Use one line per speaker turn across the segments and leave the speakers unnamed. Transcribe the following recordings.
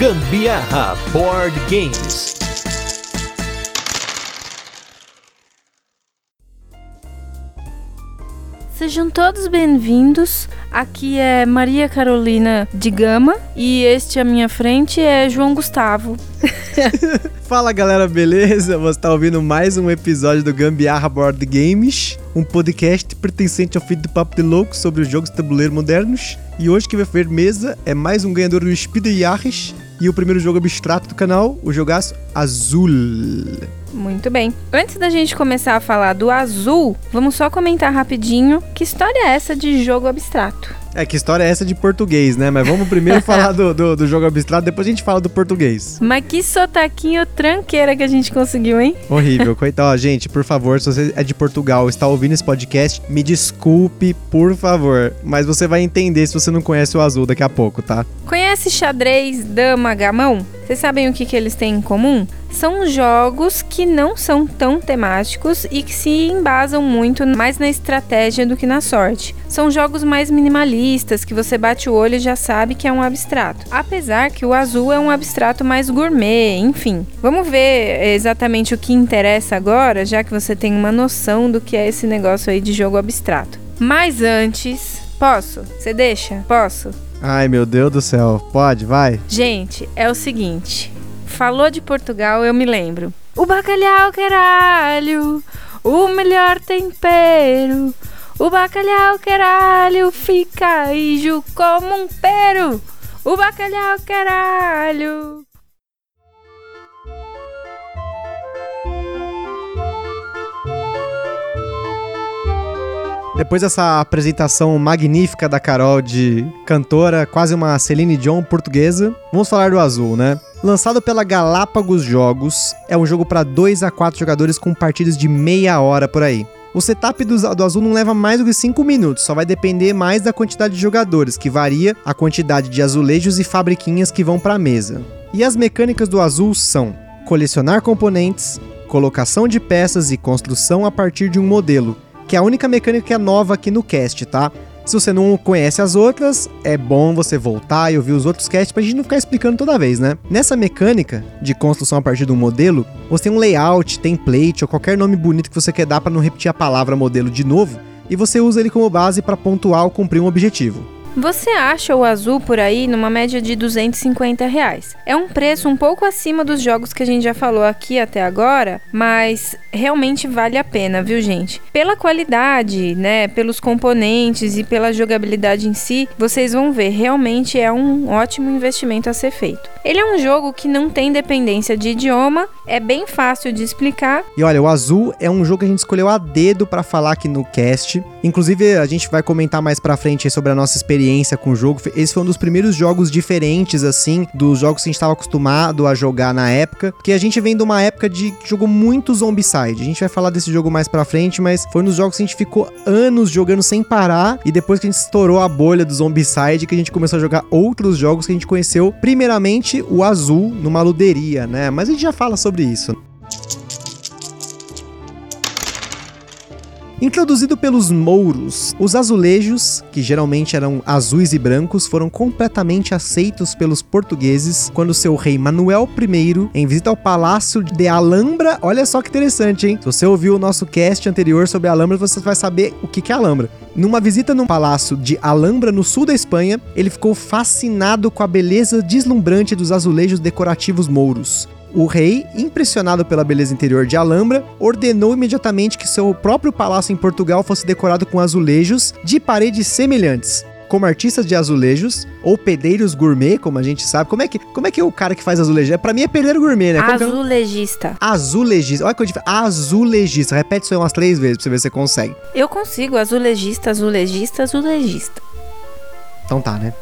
Gambiarra Board Games.
Sejam todos bem-vindos. Aqui é Maria Carolina de Gama e este à minha frente é João Gustavo.
Fala galera, beleza? Você está ouvindo mais um episódio do Gambiarra Board Games, um podcast pertencente ao feed do Papo de Louco sobre os jogos de tabuleiro modernos. E hoje que vai ver mesa é mais um ganhador do Speed Yarris e o primeiro jogo abstrato do canal, o jogaço Azul.
Muito bem. Antes da gente começar a falar do azul, vamos só comentar rapidinho que história é essa de jogo abstrato.
É, que história é essa de português, né? Mas vamos primeiro falar do, do, do, jogo abstrato, depois a gente fala do português.
Mas que sotaquinho tranqueira que a gente conseguiu, hein?
Horrível. Coitado, gente, por favor, se você é de Portugal está ouvindo esse podcast, me desculpe, por favor. Mas você vai entender se você não conhece o azul daqui a pouco, tá?
Conhece xadrez, dama, gamão? Vocês sabem o que, que eles têm em comum? São jogos que não são tão temáticos e que se embasam muito mais na estratégia do que na sorte. São jogos mais minimalistas que você bate o olho e já sabe que é um abstrato. Apesar que o azul é um abstrato mais gourmet, enfim. Vamos ver exatamente o que interessa agora, já que você tem uma noção do que é esse negócio aí de jogo abstrato. Mas antes, posso? Você deixa? Posso?
Ai, meu Deus do céu. Pode, vai.
Gente, é o seguinte. Falou de Portugal, eu me lembro. O bacalhau, caralho, o melhor tempero. O bacalhau, caralho, fica ijo como um pero. O bacalhau, caralho.
Depois dessa apresentação magnífica da Carol de cantora, quase uma Celine Dion portuguesa, vamos falar do Azul, né? Lançado pela Galápagos Jogos, é um jogo para 2 a 4 jogadores com partidas de meia hora por aí. O setup do, do, azul não leva mais do que 5 minutos, só vai depender mais da quantidade de jogadores, que varia a quantidade de azulejos e fabriquinhas que vão para a mesa. E as mecânicas do azul são colecionar componentes, colocação de peças e construção a partir de um modelo, que é a única mecânica que é nova aqui no cast, tá? Se você não conhece as outras, é bom você voltar e ouvir os outros casts pra gente não ficar explicando toda vez, né? Nessa mecânica de construção a partir de um modelo, você tem um layout, template ou qualquer nome bonito que você quer dar para não repetir a palavra modelo de novo, e você usa ele como base para pontuar ou cumprir um objetivo.
Você acha o azul por aí numa média de 250 reais. É um preço um pouco acima dos jogos que a gente já falou aqui até agora, mas realmente vale a pena, viu, gente? Pela qualidade, né, pelos componentes e pela jogabilidade em si, vocês vão ver, realmente é um ótimo investimento a ser feito. Ele é um jogo que não tem dependência de idioma, é bem fácil de explicar.
E olha, o azul é um jogo que a gente escolheu a dedo para falar aqui no cast. Inclusive, a gente vai comentar mais para frente sobre a nossa experiência com o jogo. Esse foi um dos primeiros jogos diferentes, assim, dos jogos que a gente estava acostumado a jogar na época. Porque a gente vem de uma época de que jogou muito Zombicide. A gente vai falar desse jogo mais pra frente, mas foi um dos jogos que a gente ficou anos jogando sem parar. E depois que a gente estourou a bolha do Zombicide, que a gente começou a jogar outros jogos que a gente conheceu. Primeiramente, o Azul, numa luderia, né? Mas a gente já fala sobre isso. Introduzido pelos mouros, os azulejos, que geralmente eram azuis e brancos, foram completamente aceitos pelos portugueses quando seu rei Manuel I, em visita ao palácio de Alhambra, olha só que interessante, hein? Se você ouviu o nosso cast anterior sobre Alhambra, você vai saber o que é Alhambra. Numa visita no palácio de Alhambra, no sul da Espanha, ele ficou fascinado com a beleza deslumbrante dos azulejos decorativos mouros. O rei, impressionado pela beleza interior de Alhambra, ordenou imediatamente que seu próprio palácio em Portugal fosse decorado com azulejos de paredes semelhantes. Como artistas de azulejos, ou pedreiros gourmet, como a gente sabe. Como é que, como é, que é o cara que faz azulejo? É, pra mim é pedreiro gourmet, né? Como
Azulejista.
É? Azulejista. Olha que eu. Azulejista. Repete isso aí umas três vezes pra você ver se você consegue.
Eu consigo. Azulejista, azulejista, azulejista.
Então tá, né?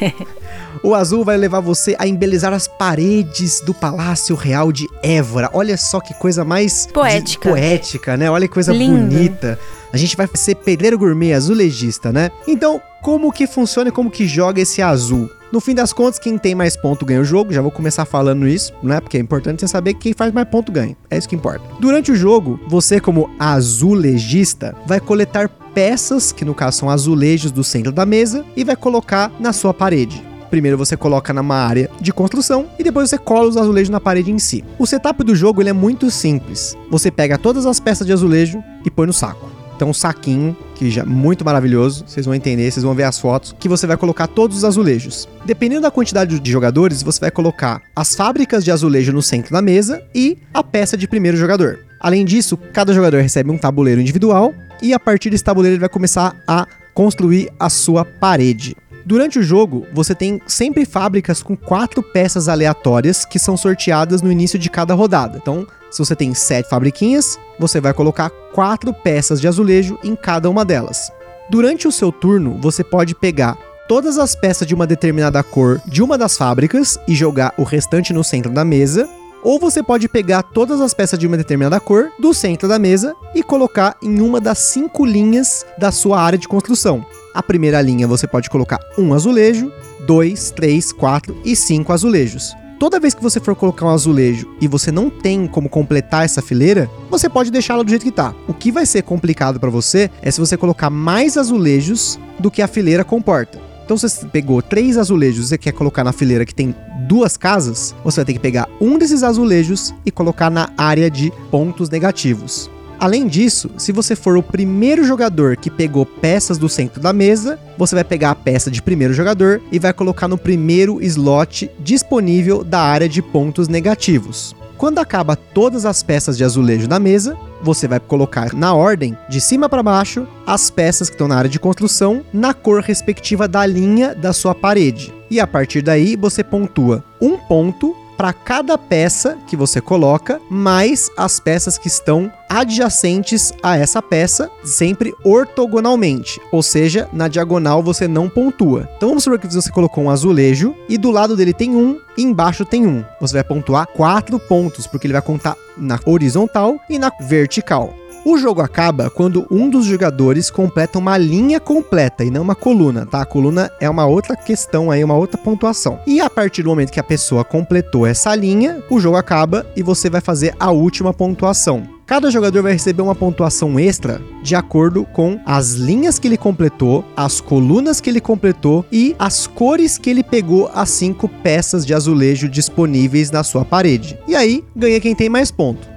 O azul vai levar você a embelezar as paredes do Palácio Real de Évora. Olha só que coisa mais
poética,
poética né? Olha que coisa
Lindo.
bonita. A gente vai ser pedreiro gourmet, azulejista, né? Então, como que funciona e como que joga esse azul? No fim das contas, quem tem mais ponto ganha o jogo. Já vou começar falando isso, né? Porque é importante você saber que quem faz mais ponto ganha. É isso que importa. Durante o jogo, você, como azulejista, vai coletar peças, que no caso são azulejos do centro da mesa, e vai colocar na sua parede. Primeiro você coloca numa área de construção e depois você cola os azulejos na parede em si. O setup do jogo ele é muito simples. Você pega todas as peças de azulejo e põe no saco. Então, um saquinho, que já é muito maravilhoso, vocês vão entender, vocês vão ver as fotos, que você vai colocar todos os azulejos. Dependendo da quantidade de jogadores, você vai colocar as fábricas de azulejo no centro da mesa e a peça de primeiro jogador. Além disso, cada jogador recebe um tabuleiro individual e a partir desse tabuleiro ele vai começar a construir a sua parede. Durante o jogo, você tem sempre fábricas com quatro peças aleatórias que são sorteadas no início de cada rodada. Então, se você tem sete fabriquinhas, você vai colocar quatro peças de azulejo em cada uma delas. Durante o seu turno, você pode pegar todas as peças de uma determinada cor de uma das fábricas e jogar o restante no centro da mesa. Ou você pode pegar todas as peças de uma determinada cor do centro da mesa e colocar em uma das cinco linhas da sua área de construção. A primeira linha você pode colocar um azulejo, dois, três, quatro e cinco azulejos. Toda vez que você for colocar um azulejo e você não tem como completar essa fileira, você pode deixá-la do jeito que tá. O que vai ser complicado para você é se você colocar mais azulejos do que a fileira comporta. Então, você pegou três azulejos e quer colocar na fileira que tem duas casas, você vai ter que pegar um desses azulejos e colocar na área de pontos negativos. Além disso, se você for o primeiro jogador que pegou peças do centro da mesa, você vai pegar a peça de primeiro jogador e vai colocar no primeiro slot disponível da área de pontos negativos. Quando acaba todas as peças de azulejo na mesa, você vai colocar na ordem, de cima para baixo, as peças que estão na área de construção na cor respectiva da linha da sua parede. E a partir daí você pontua um ponto para cada peça que você coloca, mais as peças que estão adjacentes a essa peça, sempre ortogonalmente, ou seja, na diagonal você não pontua. Então vamos supor que você colocou um azulejo e do lado dele tem um e embaixo tem um. Você vai pontuar quatro pontos, porque ele vai contar na horizontal e na vertical. O jogo acaba quando um dos jogadores completa uma linha completa e não uma coluna, tá? A coluna é uma outra questão aí, uma outra pontuação. E a partir do momento que a pessoa completou essa linha, o jogo acaba e você vai fazer a última pontuação. Cada jogador vai receber uma pontuação extra de acordo com as linhas que ele completou, as colunas que ele completou e as cores que ele pegou as cinco peças de azulejo disponíveis na sua parede. E aí ganha quem tem mais ponto.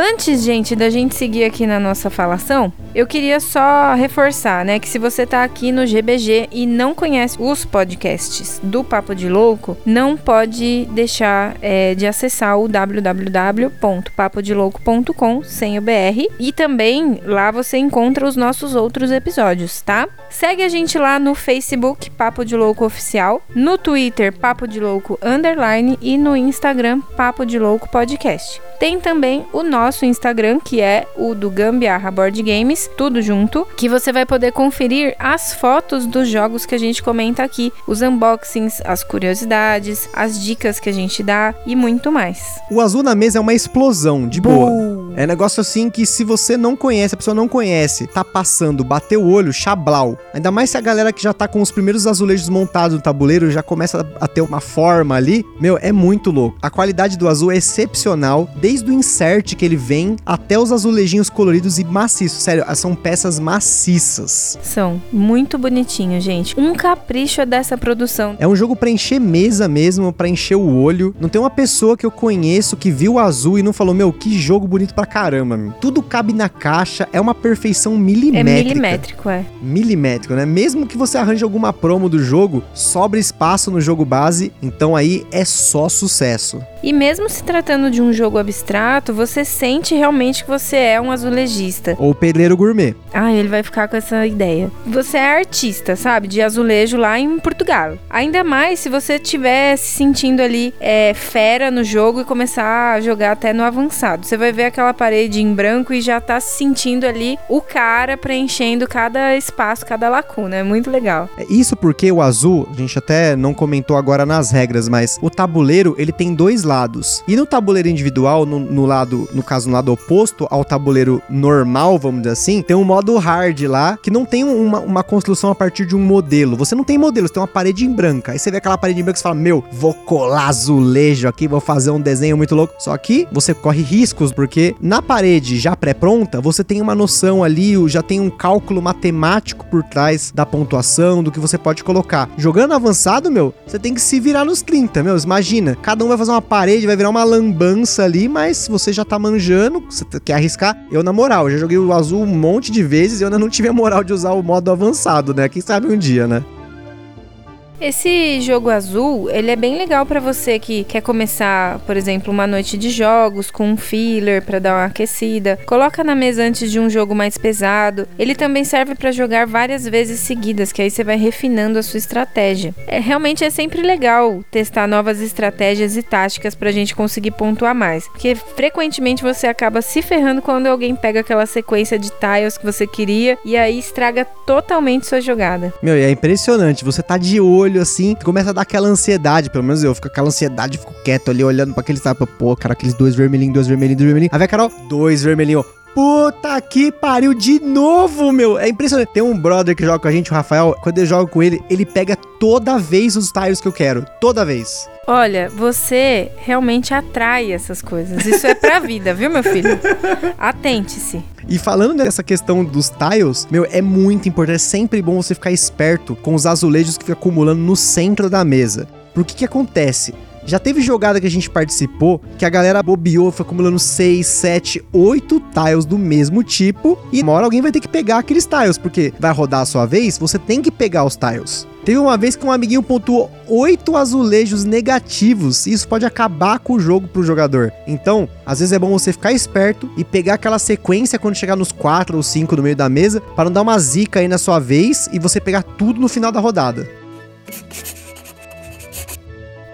Antes, gente, da gente seguir aqui na nossa falação, eu queria só reforçar, né, que se você tá aqui no GBG e não conhece os podcasts do Papo de Louco, não pode deixar é, de acessar o www.papodelouco.com sem o BR e também lá você encontra os nossos outros episódios, tá? Segue a gente lá no Facebook Papo de Louco Oficial, no Twitter Papo de Louco Underline e no Instagram Papo de Louco Podcast. Tem também o nosso Instagram, que é o do Gambiarra Board Games, tudo junto, que você vai poder conferir as fotos dos jogos que a gente comenta aqui, os unboxings, as curiosidades, as dicas que a gente dá e muito mais.
O azul na mesa é uma explosão, de boa. É negócio assim que se você não conhece, a pessoa não conhece, tá passando, bateu o olho, chablau. Ainda mais se a galera que já tá com os primeiros azulejos montados no tabuleiro já começa a ter uma forma ali. Meu, é muito louco. A qualidade do azul é excepcional, desde o insert que ele vem até os azulejinhos coloridos e maciços. Sério, são peças maciças.
São muito bonitinhos, gente. Um capricho é dessa produção.
É um jogo pra encher mesa mesmo, pra encher o olho. Não tem uma pessoa que eu conheço que viu o azul e não falou, meu, que jogo bonito pra caramba, meu. Tudo cabe na caixa, é uma perfeição
É
milimétrica.
milimétrico, é.
Milimétrico, né? Mesmo que você arranje alguma promo do jogo, sobra espaço no jogo base, então aí é só sucesso.
E mesmo se tratando de um jogo abstrato, você sente realmente que você é um azulejista.
Ou pedreiro gourmet.
Ah, ele vai ficar com essa ideia. Você é artista, sabe? De azulejo lá em Portugal. Ainda mais se você estiver se sentindo ali é, fera no jogo e começar a jogar até no avançado. Você vai ver aquela parede em branco e já tá se sentindo ali o cara preenchendo cada espaço, cada lacuna. É muito legal.
É Isso porque o azul, a gente até não comentou agora nas regras, mas o tabuleiro ele tem dois lados. E no tabuleiro individual, no, no lado, no caso, no lado oposto ao tabuleiro normal, vamos dizer assim, tem um modo hard lá que não tem uma, uma construção a partir de um modelo. Você não tem modelo, você tem uma parede em branca. Aí você vê aquela parede em branca e fala: Meu, vou colar azulejo aqui, vou fazer um desenho muito louco. Só que você corre riscos, porque na parede já pré-pronta, você tem uma noção ali, já tem um cálculo matemático por trás da pontuação, do que você pode colocar. Jogando avançado, meu, você tem que se virar nos 30, meu. Imagina, cada um vai fazer uma parede, vai virar uma lambança ali, mas você já tá manjando, você quer arriscar. Eu, na moral, já joguei o azul um monte de vezes e eu ainda não tive a moral de usar o modo avançado, né? Quem sabe um dia, né?
Esse jogo azul, ele é bem legal para você que quer começar, por exemplo, uma noite de jogos com um filler para dar uma aquecida. Coloca na mesa antes de um jogo mais pesado. Ele também serve para jogar várias vezes seguidas, que aí você vai refinando a sua estratégia. É realmente é sempre legal testar novas estratégias e táticas pra gente conseguir pontuar mais, porque frequentemente você acaba se ferrando quando alguém pega aquela sequência de tiles que você queria e aí estraga totalmente sua jogada.
Meu, e é impressionante, você tá de olho olho assim, começa a dar aquela ansiedade, pelo menos eu fico com aquela ansiedade, fico quieto ali olhando pra aqueles, sabe, pô, cara, aqueles dois vermelhinhos, dois vermelhinhos, dois vermelhinhos. Aí vai, Carol, dois vermelhinhos, Puta que pariu de novo, meu. É impressionante. Tem um brother que joga com a gente, o Rafael. Quando eu jogo com ele, ele pega toda vez os tiles que eu quero. Toda vez.
Olha, você realmente atrai essas coisas. Isso é pra vida, viu, meu filho? Atente-se.
E falando dessa questão dos tiles, meu, é muito importante. É sempre bom você ficar esperto com os azulejos que fica acumulando no centro da mesa. Porque que acontece? Já teve jogada que a gente participou que a galera bobeou, foi acumulando 6, 7, 8 tiles do mesmo tipo e uma hora alguém vai ter que pegar aqueles tiles, porque vai rodar a sua vez, você tem que pegar os tiles. Teve uma vez que um amiguinho pontuou 8 azulejos negativos e isso pode acabar com o jogo pro jogador. Então, às vezes é bom você ficar esperto e pegar aquela sequência quando chegar nos 4 ou 5 no meio da mesa para não dar uma zica aí na sua vez e você pegar tudo no final da rodada.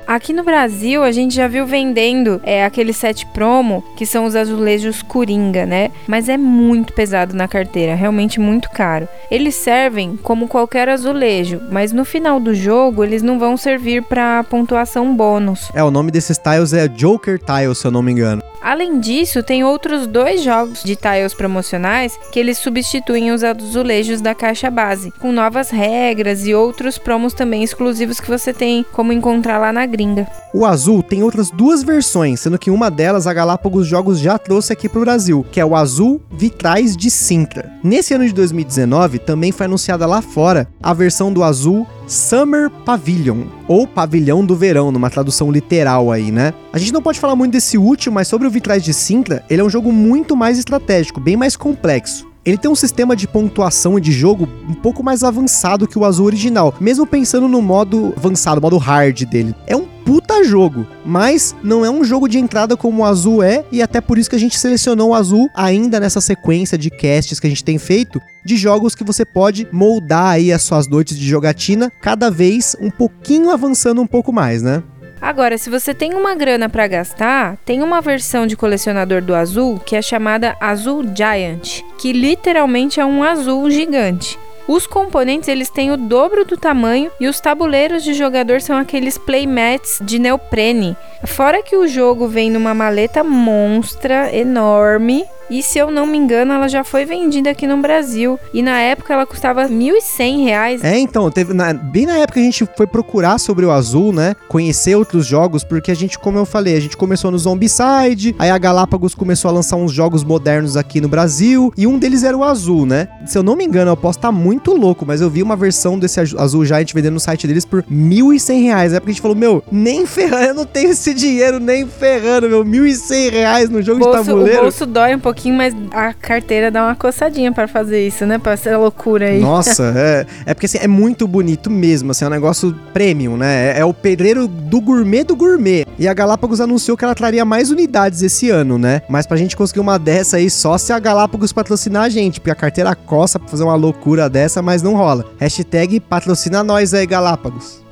Aqui no Brasil, a gente já viu vendendo é, aquele set promo, que são os azulejos Coringa, né? Mas é muito pesado na carteira, realmente muito caro. Eles servem como qualquer azulejo, mas no final do jogo eles não vão servir para pontuação bônus.
É, o nome desses tiles é Joker Tiles, se eu não me engano.
Além disso, tem outros dois jogos de tiles promocionais que eles substituem os azulejos da caixa base, com novas regras e outros promos também exclusivos que você tem como encontrar lá na gringa.
O azul tem outras duas versões, sendo que uma delas a Galápagos Jogos já trouxe aqui para o Brasil, que é o azul vitrais de Sintra. Nesse ano de 2019, também foi anunciada lá fora a versão do azul Summer Pavilion, ou Pavilhão do Verão, numa tradução literal aí, né? A gente não pode falar muito desse último, mas sobre o Vitrais de Sintra, ele é um jogo muito mais estratégico, bem mais complexo. Ele tem um sistema de pontuação e de jogo um pouco mais avançado que o azul original, mesmo pensando no modo avançado, modo hard dele. É um puta jogo, mas não é um jogo de entrada como o azul é, e até por isso que a gente selecionou o azul ainda nessa sequência de casts que a gente tem feito, de jogos que você pode moldar aí as suas noites de jogatina, cada vez um pouquinho avançando um pouco mais, né?
Agora, se você tem uma grana para gastar, tem uma versão de colecionador do azul que é chamada Azul Giant, que literalmente é um azul gigante. Os componentes eles têm o dobro do tamanho e os tabuleiros de jogador são aqueles playmats de neoprene. Fora que o jogo vem numa maleta monstra, enorme, e se eu não me engano, ela já foi vendida aqui no Brasil. E na época ela custava R$ 1.100.
É, então, teve na, bem na época a gente foi procurar sobre o azul, né? Conhecer outros jogos, porque a gente, como eu falei, a gente começou no Zombicide, aí a Galápagos começou a lançar uns jogos modernos aqui no Brasil, e um deles era o azul, né? Se eu não me engano, eu posso estar muito louco, mas eu vi uma versão desse azul Giant vendendo no site deles por R$ 1.100. Na época a gente falou, meu, nem ferrando, eu não tenho esse dinheiro, nem ferrando, meu, R$ 1.100 no jogo
bolso,
de tabuleiro.
O bolso dói um pouquinho pouquinho, mas a carteira dá uma coçadinha para fazer isso, né? Pra ser loucura aí.
Nossa, é, é porque assim, é muito bonito mesmo, assim, é um negócio premium, né? É, é, o pedreiro do gourmet do gourmet. E a Galápagos anunciou que ela traria mais unidades esse ano, né? Mas pra gente conseguir uma dessa aí, só se a Galápagos patrocinar a gente, porque a carteira coça pra fazer uma loucura dessa, mas não rola. Hashtag patrocina nós aí, Galápagos.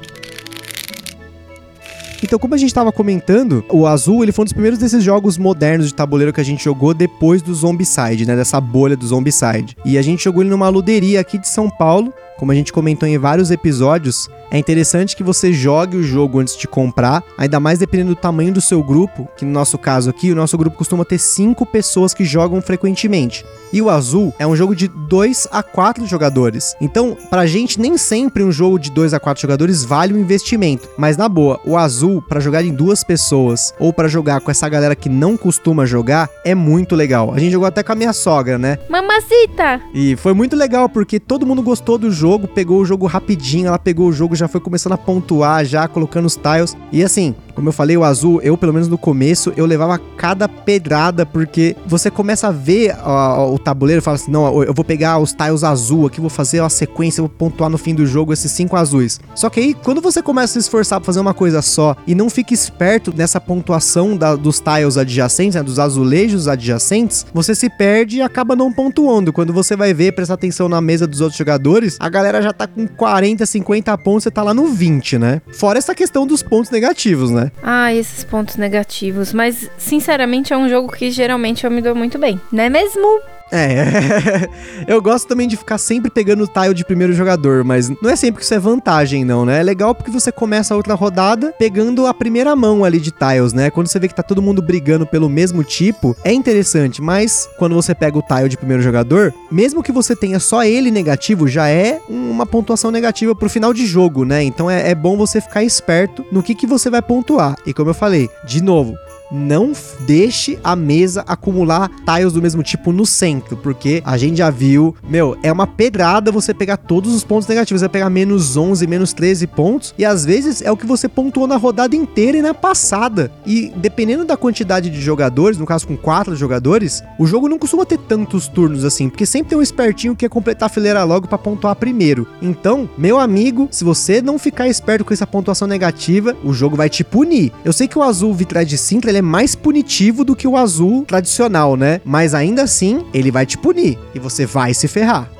Então, como a gente estava comentando, o Azul ele foi um dos primeiros desses jogos modernos de tabuleiro que a gente jogou depois do Zombicide, né? Dessa bolha do Zombicide. E a gente jogou ele numa luderia aqui de São Paulo, como a gente comentou em vários episódios, é interessante que você jogue o jogo antes de comprar, ainda mais dependendo do tamanho do seu grupo, que no nosso caso aqui, o nosso grupo costuma ter 5 pessoas que jogam frequentemente. E o Azul é um jogo de 2 a 4 jogadores. Então, pra gente, nem sempre um jogo de 2 a 4 jogadores vale o investimento. Mas na boa, o Azul, para jogar em duas pessoas ou para jogar com essa galera que não costuma jogar, é muito legal. A gente jogou até com a minha sogra, né?
Mamacita!
E foi muito legal porque todo mundo gostou do jogo, pegou o jogo rapidinho, ela pegou o jogo, já foi começando a pontuar, já colocando os tiles. E assim, como eu falei, o azul, eu pelo menos no começo, eu levava cada pedrada, porque você começa a ver ó, o tabuleiro e fala assim: não, eu vou pegar os tiles azul aqui, vou fazer uma sequência, vou pontuar no fim do jogo esses cinco azuis. Só que aí, quando você começa a se esforçar pra fazer uma coisa só e não fica esperto nessa pontuação da, dos tiles adjacentes, né, dos azulejos adjacentes, você se perde e acaba não pontuando. Quando você vai ver, prestar atenção na mesa dos outros jogadores, a galera já tá com 40, 50 pontos, você tá lá no 20, né? Fora essa questão dos pontos negativos, né?
Ah, esses pontos negativos. Mas, sinceramente, é um jogo que geralmente eu me dou muito bem. Não é mesmo?
É, eu gosto também de ficar sempre pegando o tile de primeiro jogador, mas não é sempre que isso é vantagem, não, né? É legal porque você começa a outra rodada pegando a primeira mão ali de tiles, né? Quando você vê que tá todo mundo brigando pelo mesmo tipo, é interessante, mas quando você pega o tile de primeiro jogador, mesmo que você tenha só ele negativo, já é uma pontuação negativa pro final de jogo, né? Então é, é bom você ficar esperto no que, que você vai pontuar. E como eu falei, de novo, não deixe a mesa acumular tiles do mesmo tipo no centro, porque a gente já viu, meu, é uma pedrada você pegar todos os pontos negativos, você vai pegar menos 11, menos 13 pontos, e às vezes é o que você pontuou na rodada inteira e na passada. E dependendo da quantidade de jogadores, no caso com quatro jogadores, o jogo não costuma ter tantos turnos assim, porque sempre tem um espertinho que quer completar a fileira logo para pontuar primeiro. Então, meu amigo, se você não ficar esperto com essa pontuação negativa, o jogo vai te punir. Eu sei que o azul Vitrade Sintra ele é mais punitivo do que o azul tradicional, né? Mas ainda assim, ele vai te punir e você vai se ferrar.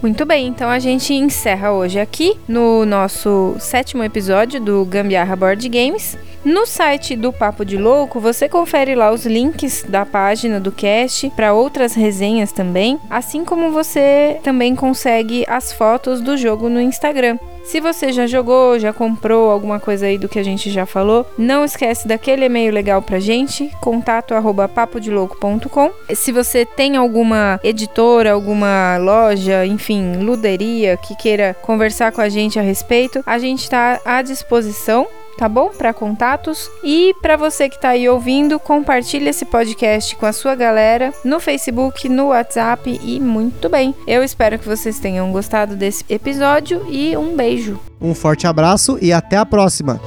Muito bem, então a gente encerra hoje aqui no nosso sétimo episódio do Gambiarra Board Games. No site do Papo de Louco, você confere lá os links da página do cast para outras resenhas também, assim como você também consegue as fotos do jogo no Instagram. Se você já jogou, já comprou alguma coisa aí do que a gente já falou, não esquece daquele e-mail legal pra gente, contato arroba papodelouco.com. Se você tem alguma editora, alguma loja, enfim, luderia que queira conversar com a gente a respeito, a gente está à disposição tá bom? Para contatos. E para você que está aí ouvindo, compartilhe esse podcast com a sua galera no Facebook, no WhatsApp e muito bem. Eu espero que vocês tenham gostado desse episódio e um beijo.
Um forte abraço e até a próxima.